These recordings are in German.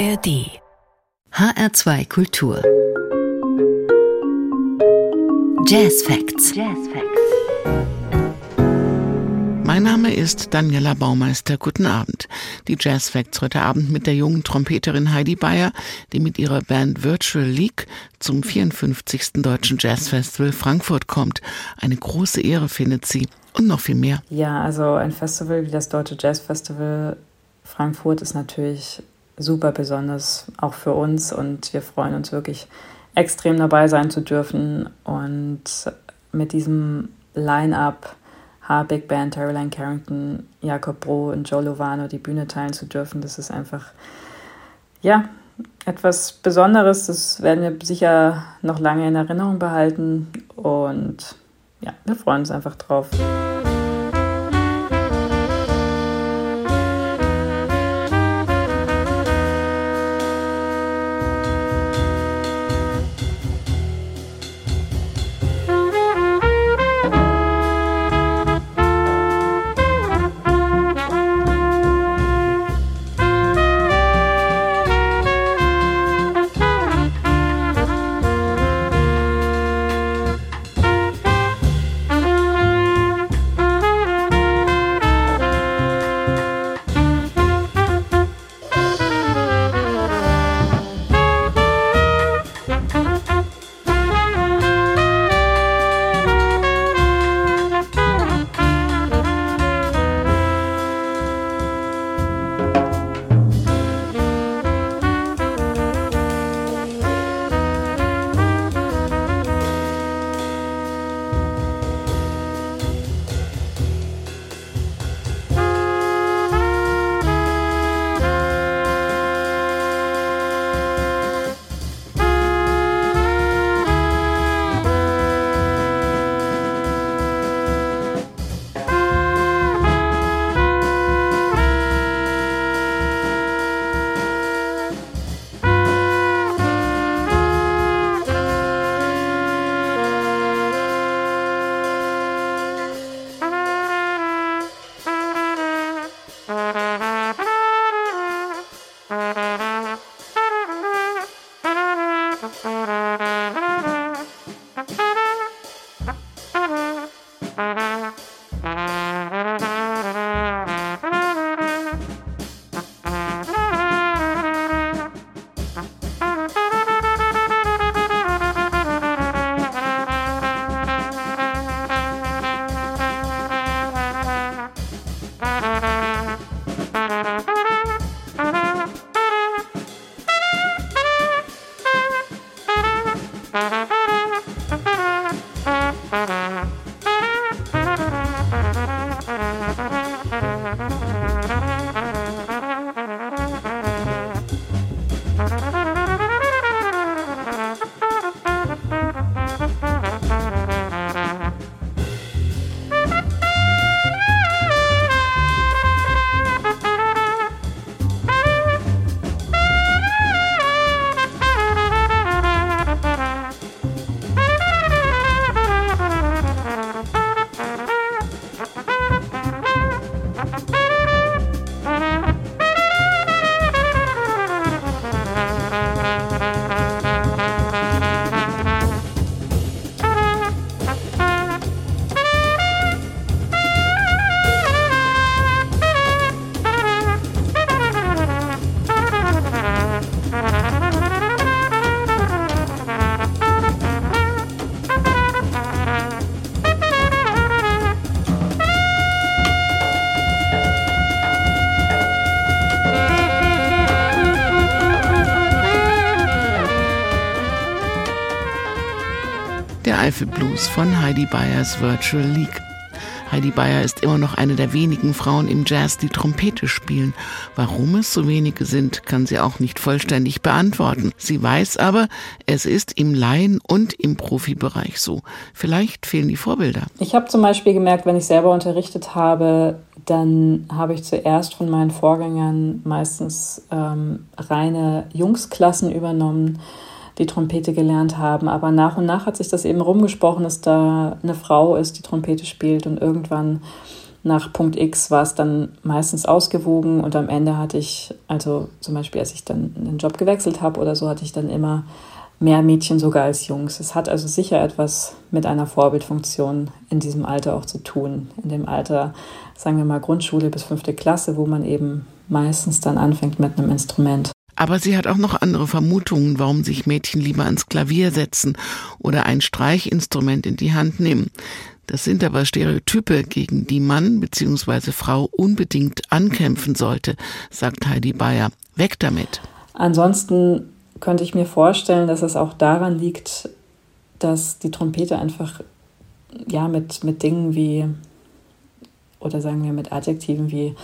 ARD HR2 Kultur Jazz Facts. Jazz Facts. Mein Name ist Daniela Baumeister. Guten Abend. Die Jazz Facts heute Abend mit der jungen Trompeterin Heidi Bayer, die mit ihrer Band Virtual League zum 54. Deutschen Jazz Festival Frankfurt kommt. Eine große Ehre findet sie und noch viel mehr. Ja, also ein Festival wie das Deutsche Jazz Festival Frankfurt ist natürlich super besonders, auch für uns. Und wir freuen uns wirklich extrem dabei sein zu dürfen. Und mit diesem Line-up H Big Band, Caroline Carrington, Jakob Bro und Joe Lovano die Bühne teilen zu dürfen, das ist einfach, ja, etwas Besonderes. Das werden wir sicher noch lange in Erinnerung behalten. Und ja, wir freuen uns einfach drauf. Blues von Heidi Bayers Virtual League. Heidi Bayer ist immer noch eine der wenigen Frauen im Jazz, die Trompete spielen. Warum es so wenige sind, kann sie auch nicht vollständig beantworten. Sie weiß aber, es ist im Laien- und im Profibereich so. Vielleicht fehlen die Vorbilder. Ich habe zum Beispiel gemerkt, wenn ich selber unterrichtet habe, dann habe ich zuerst von meinen Vorgängern meistens ähm, reine Jungsklassen übernommen die Trompete gelernt haben. Aber nach und nach hat sich das eben rumgesprochen, dass da eine Frau ist, die Trompete spielt und irgendwann nach Punkt X war es dann meistens ausgewogen und am Ende hatte ich, also zum Beispiel als ich dann den Job gewechselt habe oder so, hatte ich dann immer mehr Mädchen sogar als Jungs. Es hat also sicher etwas mit einer Vorbildfunktion in diesem Alter auch zu tun. In dem Alter, sagen wir mal Grundschule bis fünfte Klasse, wo man eben meistens dann anfängt mit einem Instrument. Aber sie hat auch noch andere Vermutungen, warum sich Mädchen lieber ans Klavier setzen oder ein Streichinstrument in die Hand nehmen. Das sind aber Stereotype, gegen die Mann bzw. Frau unbedingt ankämpfen sollte, sagt Heidi Bayer. Weg damit. Ansonsten könnte ich mir vorstellen, dass es auch daran liegt, dass die Trompete einfach ja mit, mit Dingen wie oder sagen wir mit Adjektiven wie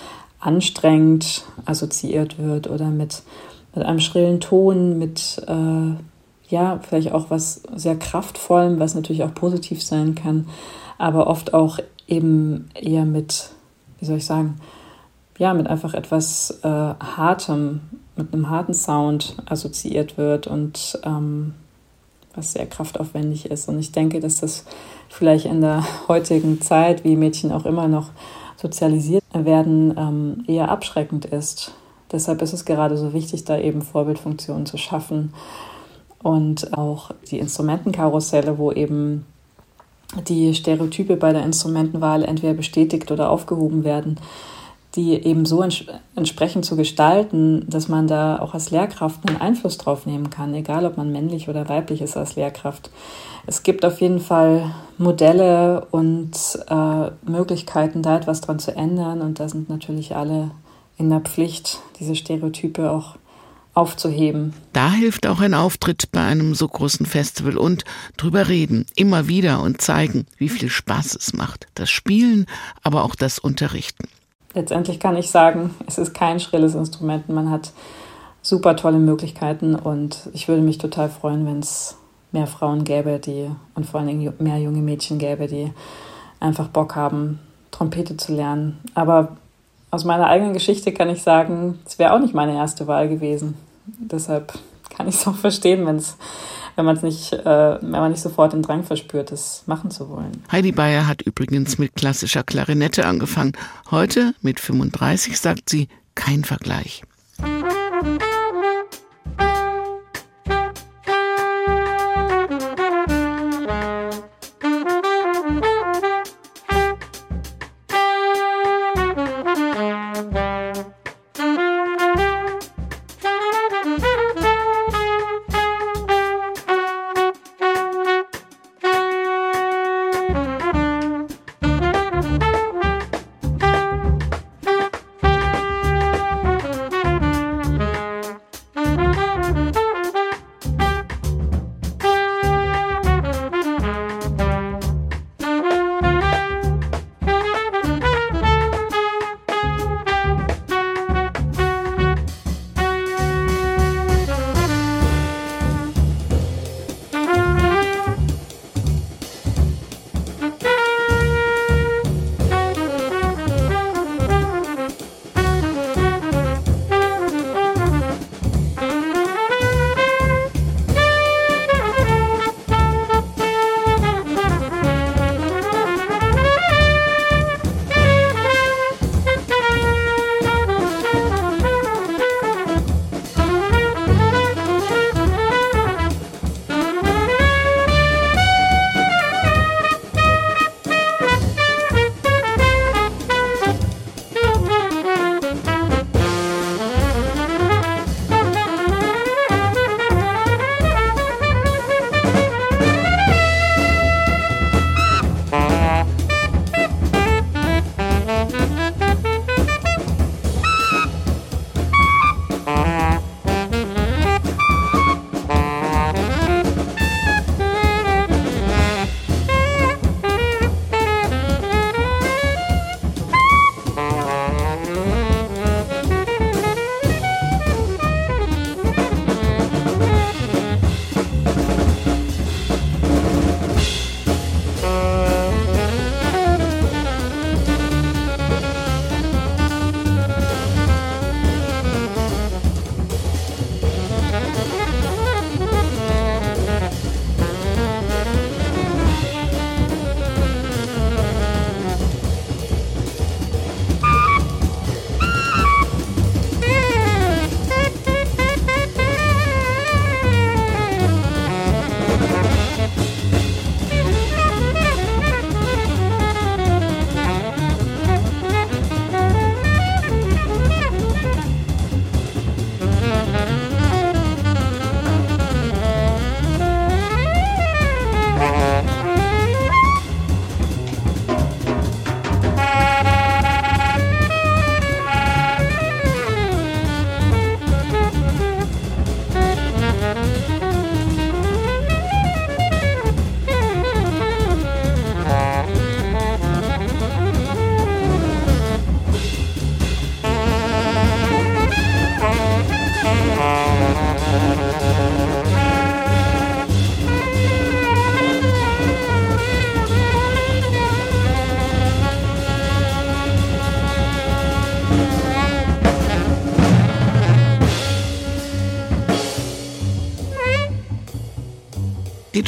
anstrengend assoziiert wird oder mit, mit einem schrillen Ton, mit äh, ja, vielleicht auch was sehr kraftvollem, was natürlich auch positiv sein kann aber oft auch eben eher mit, wie soll ich sagen, ja, mit einfach etwas äh, Hartem, mit einem harten Sound assoziiert wird und ähm, was sehr kraftaufwendig ist. Und ich denke, dass das vielleicht in der heutigen Zeit, wie Mädchen auch immer noch sozialisiert werden, ähm, eher abschreckend ist. Deshalb ist es gerade so wichtig, da eben Vorbildfunktionen zu schaffen und auch die Instrumentenkarusselle, wo eben die Stereotype bei der Instrumentenwahl entweder bestätigt oder aufgehoben werden, die eben so ents entsprechend zu gestalten, dass man da auch als Lehrkraft einen Einfluss drauf nehmen kann, egal ob man männlich oder weiblich ist als Lehrkraft. Es gibt auf jeden Fall Modelle und äh, Möglichkeiten, da etwas dran zu ändern und da sind natürlich alle in der Pflicht, diese Stereotype auch aufzuheben. Da hilft auch ein Auftritt bei einem so großen Festival und drüber reden, immer wieder und zeigen, wie viel Spaß es macht. Das Spielen, aber auch das Unterrichten. Letztendlich kann ich sagen, es ist kein schrilles Instrument. Man hat super tolle Möglichkeiten und ich würde mich total freuen, wenn es mehr Frauen gäbe, die und vor allen Dingen mehr junge Mädchen gäbe, die einfach Bock haben, Trompete zu lernen. Aber aus meiner eigenen Geschichte kann ich sagen, es wäre auch nicht meine erste Wahl gewesen. Deshalb kann ich es auch verstehen, wenn's, wenn man nicht, äh, wenn man nicht sofort den Drang verspürt, es machen zu wollen. Heidi Bayer hat übrigens mit klassischer Klarinette angefangen. Heute mit 35 sagt sie kein Vergleich.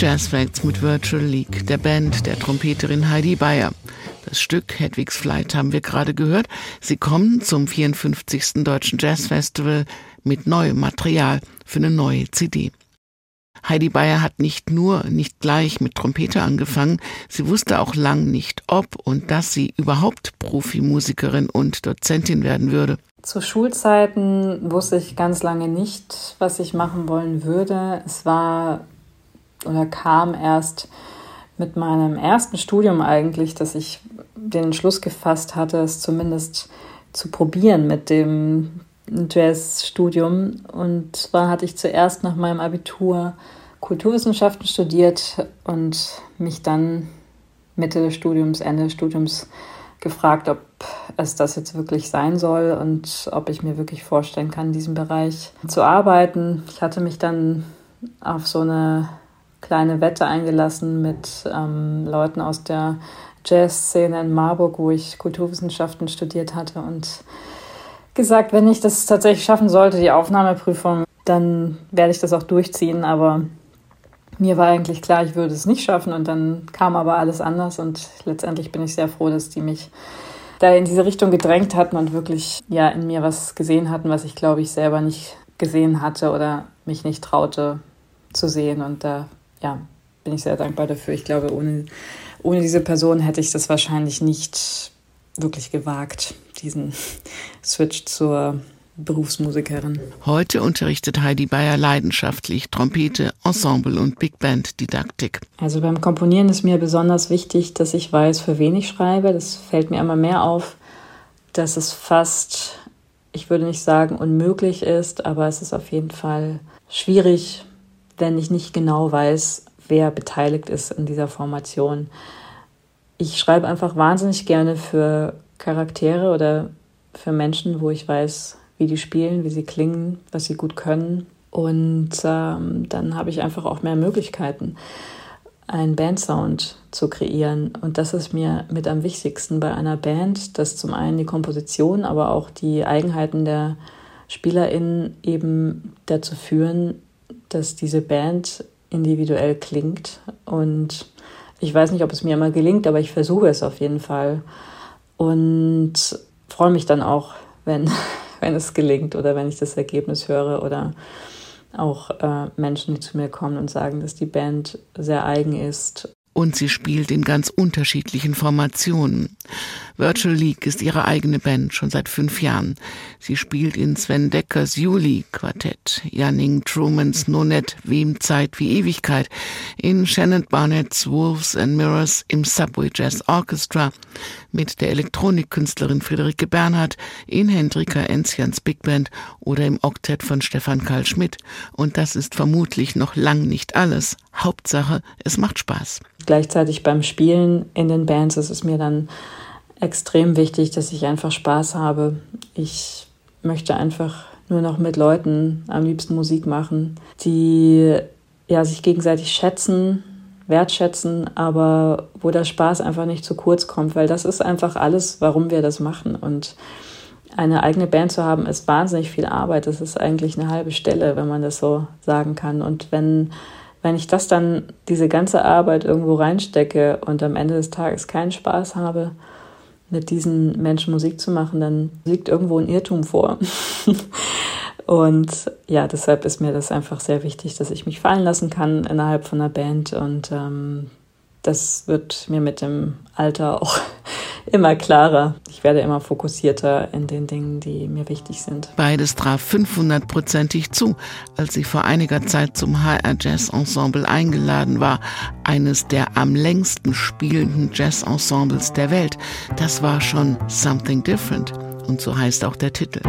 Jazz Facts mit Virtual League, der Band der Trompeterin Heidi Bayer. Das Stück Hedwigs Flight haben wir gerade gehört. Sie kommen zum 54. Deutschen Jazz Festival mit neuem Material für eine neue CD. Heidi Bayer hat nicht nur nicht gleich mit Trompete angefangen, sie wusste auch lang nicht, ob und dass sie überhaupt Profimusikerin und Dozentin werden würde. Zu Schulzeiten wusste ich ganz lange nicht, was ich machen wollen würde. Es war oder kam erst mit meinem ersten Studium eigentlich, dass ich den Entschluss gefasst hatte, es zumindest zu probieren mit dem Jazzstudium. Und zwar hatte ich zuerst nach meinem Abitur Kulturwissenschaften studiert und mich dann Mitte des Studiums, Ende des Studiums gefragt, ob es das jetzt wirklich sein soll und ob ich mir wirklich vorstellen kann, in diesem Bereich zu arbeiten. Ich hatte mich dann auf so eine kleine Wette eingelassen mit ähm, Leuten aus der Jazzszene in Marburg, wo ich Kulturwissenschaften studiert hatte und gesagt, wenn ich das tatsächlich schaffen sollte, die Aufnahmeprüfung, dann werde ich das auch durchziehen. Aber mir war eigentlich klar, ich würde es nicht schaffen und dann kam aber alles anders und letztendlich bin ich sehr froh, dass die mich da in diese Richtung gedrängt hatten und wirklich ja in mir was gesehen hatten, was ich glaube ich selber nicht gesehen hatte oder mich nicht traute zu sehen und da ja, bin ich sehr dankbar dafür. Ich glaube, ohne, ohne diese Person hätte ich das wahrscheinlich nicht wirklich gewagt, diesen Switch zur Berufsmusikerin. Heute unterrichtet Heidi Bayer leidenschaftlich Trompete, Ensemble und Big Band Didaktik. Also beim Komponieren ist mir besonders wichtig, dass ich weiß, für wen ich schreibe. Das fällt mir immer mehr auf, dass es fast, ich würde nicht sagen unmöglich ist, aber es ist auf jeden Fall schwierig, wenn ich nicht genau weiß, wer beteiligt ist in dieser Formation. Ich schreibe einfach wahnsinnig gerne für Charaktere oder für Menschen, wo ich weiß, wie die spielen, wie sie klingen, was sie gut können. Und ähm, dann habe ich einfach auch mehr Möglichkeiten, einen Bandsound zu kreieren. Und das ist mir mit am wichtigsten bei einer Band, dass zum einen die Komposition, aber auch die Eigenheiten der SpielerInnen eben dazu führen, dass diese Band individuell klingt. Und ich weiß nicht, ob es mir immer gelingt, aber ich versuche es auf jeden Fall. Und freue mich dann auch, wenn, wenn es gelingt oder wenn ich das Ergebnis höre oder auch äh, Menschen, die zu mir kommen und sagen, dass die Band sehr eigen ist und sie spielt in ganz unterschiedlichen Formationen. Virtual League ist ihre eigene Band schon seit fünf Jahren. Sie spielt in Sven Deckers Juli Quartett, Janning Trumans Nonet Wem Zeit wie Ewigkeit, in Shannon Barnett's Wolves and Mirrors im Subway Jazz Orchestra, mit der Elektronikkünstlerin Friederike Bernhardt, in Hendrika Enzians Big Band oder im Oktett von Stefan Karl Schmidt. Und das ist vermutlich noch lang nicht alles. Hauptsache, es macht Spaß. Gleichzeitig beim Spielen in den Bands ist es mir dann extrem wichtig, dass ich einfach Spaß habe. Ich möchte einfach nur noch mit Leuten am liebsten Musik machen, die ja sich gegenseitig schätzen, wertschätzen, aber wo der Spaß einfach nicht zu kurz kommt, weil das ist einfach alles, warum wir das machen. Und eine eigene Band zu haben, ist wahnsinnig viel Arbeit. Das ist eigentlich eine halbe Stelle, wenn man das so sagen kann. Und wenn, wenn ich das dann, diese ganze Arbeit irgendwo reinstecke und am Ende des Tages keinen Spaß habe, mit diesen Menschen Musik zu machen, dann liegt irgendwo ein Irrtum vor. und ja, deshalb ist mir das einfach sehr wichtig, dass ich mich fallen lassen kann innerhalb von einer Band. Und ähm, das wird mir mit dem Alter auch immer klarer. Ich werde immer fokussierter in den Dingen, die mir wichtig sind. Beides traf 500-prozentig zu, als sie vor einiger Zeit zum HR Jazz Ensemble eingeladen war, eines der am längsten spielenden Jazz Ensembles der Welt. Das war schon Something Different und so heißt auch der Titel.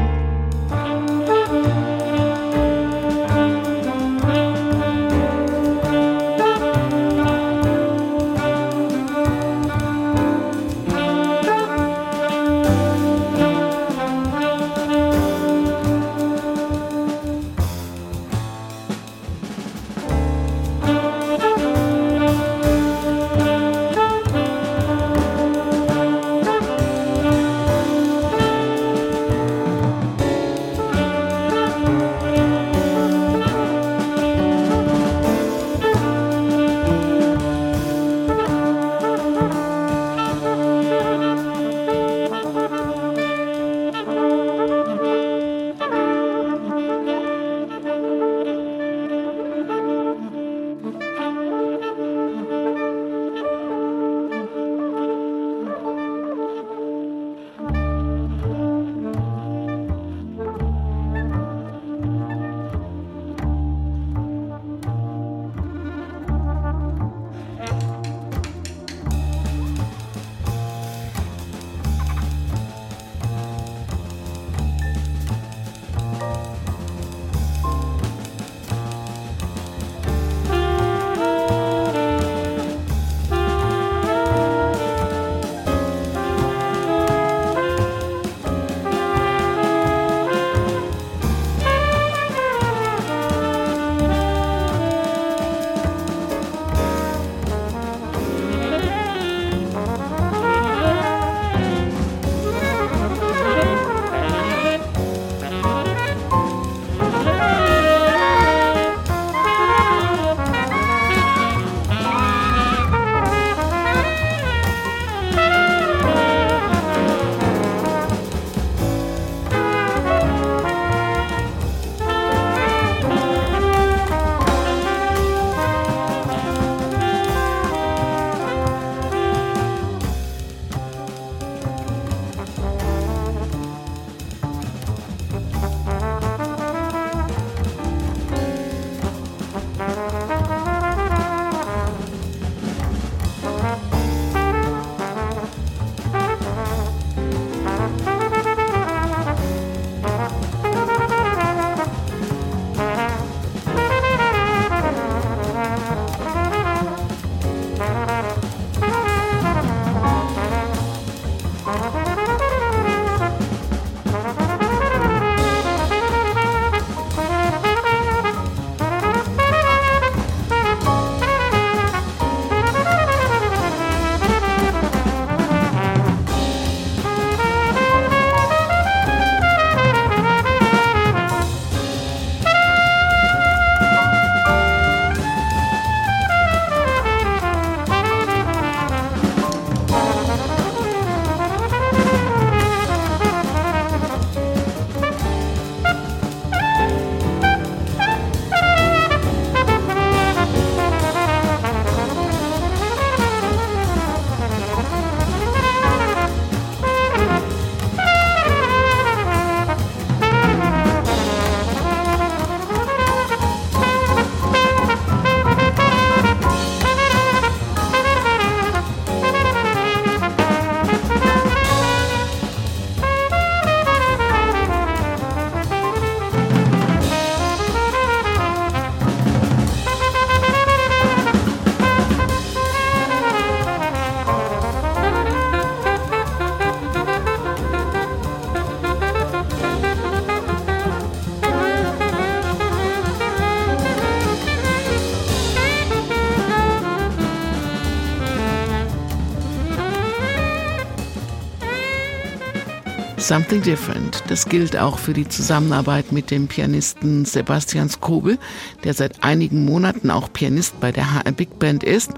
Something Different. Das gilt auch für die Zusammenarbeit mit dem Pianisten Sebastian Skobel, der seit einigen Monaten auch Pianist bei der HR Big Band ist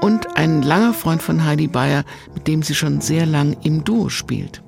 und ein langer Freund von Heidi Bayer, mit dem sie schon sehr lang im Duo spielt.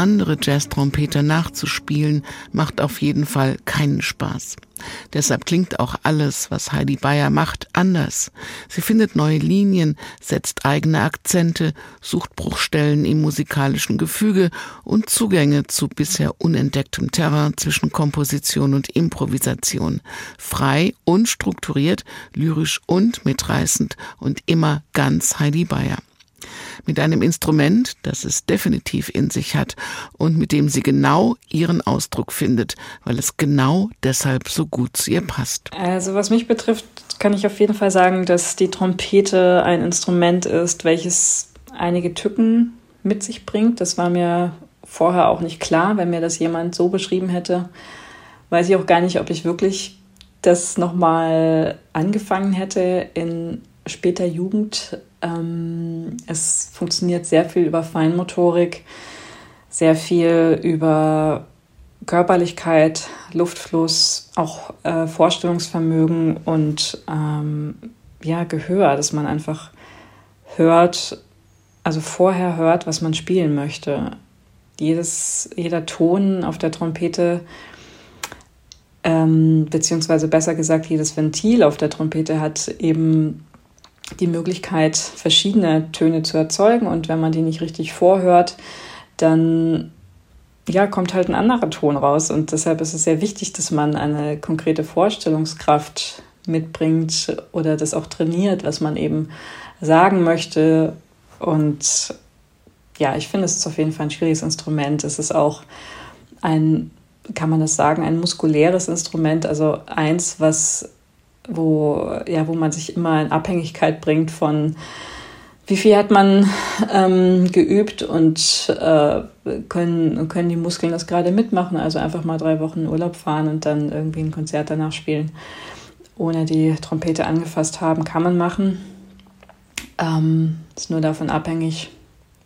Andere Jazz-Trompeter nachzuspielen, macht auf jeden Fall keinen Spaß. Deshalb klingt auch alles, was Heidi Bayer macht, anders. Sie findet neue Linien, setzt eigene Akzente, sucht Bruchstellen im musikalischen Gefüge und Zugänge zu bisher unentdecktem Terrain zwischen Komposition und Improvisation. Frei und strukturiert, lyrisch und mitreißend und immer ganz Heidi Bayer mit einem Instrument, das es definitiv in sich hat und mit dem sie genau ihren Ausdruck findet, weil es genau deshalb so gut zu ihr passt. Also was mich betrifft, kann ich auf jeden Fall sagen, dass die Trompete ein Instrument ist, welches einige Tücken mit sich bringt. Das war mir vorher auch nicht klar, wenn mir das jemand so beschrieben hätte. Weiß ich auch gar nicht, ob ich wirklich das nochmal angefangen hätte in später Jugend ähm, es funktioniert sehr viel über Feinmotorik, sehr viel über Körperlichkeit, Luftfluss, auch äh, Vorstellungsvermögen und ähm, ja, Gehör, dass man einfach hört, also vorher hört, was man spielen möchte. Jedes, jeder Ton auf der Trompete, ähm, beziehungsweise besser gesagt, jedes Ventil auf der Trompete hat eben die Möglichkeit, verschiedene Töne zu erzeugen. Und wenn man die nicht richtig vorhört, dann ja, kommt halt ein anderer Ton raus. Und deshalb ist es sehr wichtig, dass man eine konkrete Vorstellungskraft mitbringt oder das auch trainiert, was man eben sagen möchte. Und ja, ich finde, es ist auf jeden Fall ein schwieriges Instrument. Es ist auch ein, kann man das sagen, ein muskuläres Instrument, also eins, was wo, ja, wo man sich immer in Abhängigkeit bringt von wie viel hat man ähm, geübt und äh, können, können die Muskeln das gerade mitmachen. Also einfach mal drei Wochen Urlaub fahren und dann irgendwie ein Konzert danach spielen, ohne die Trompete angefasst haben, kann man machen. Ähm, ist nur davon abhängig,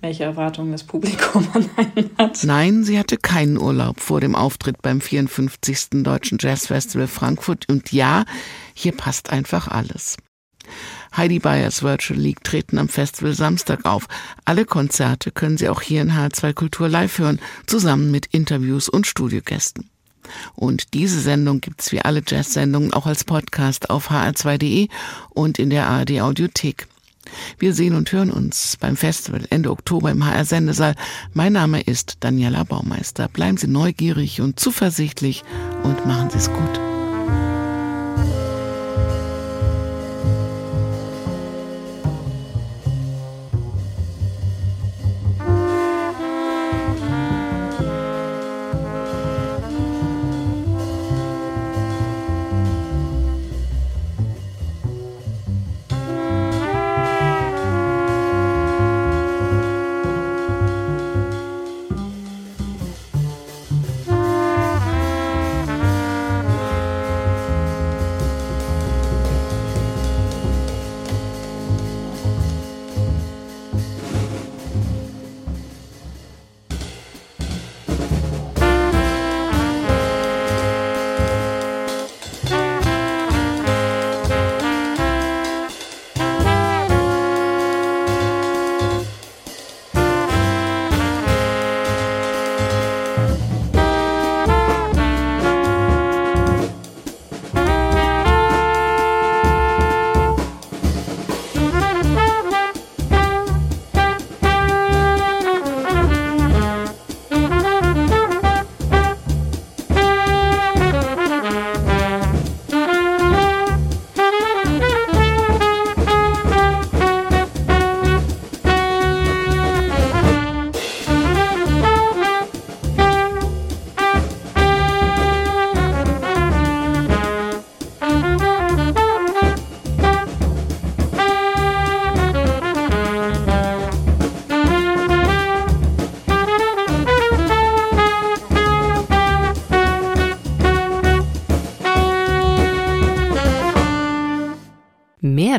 welche Erwartungen das Publikum an einen hat. Nein, sie hatte keinen Urlaub vor dem Auftritt beim 54. Deutschen Jazzfestival Frankfurt. Und ja, hier passt einfach alles. Heidi Bayers Virtual League treten am Festival Samstag auf. Alle Konzerte können Sie auch hier in H2 Kultur live hören, zusammen mit Interviews und Studiogästen. Und diese Sendung gibt's wie alle Jazz-Sendungen auch als Podcast auf hr2.de und in der ARD Audiothek. Wir sehen und hören uns beim Festival Ende Oktober im HR Sendesaal. Mein Name ist Daniela Baumeister. Bleiben Sie neugierig und zuversichtlich und machen Sie es gut.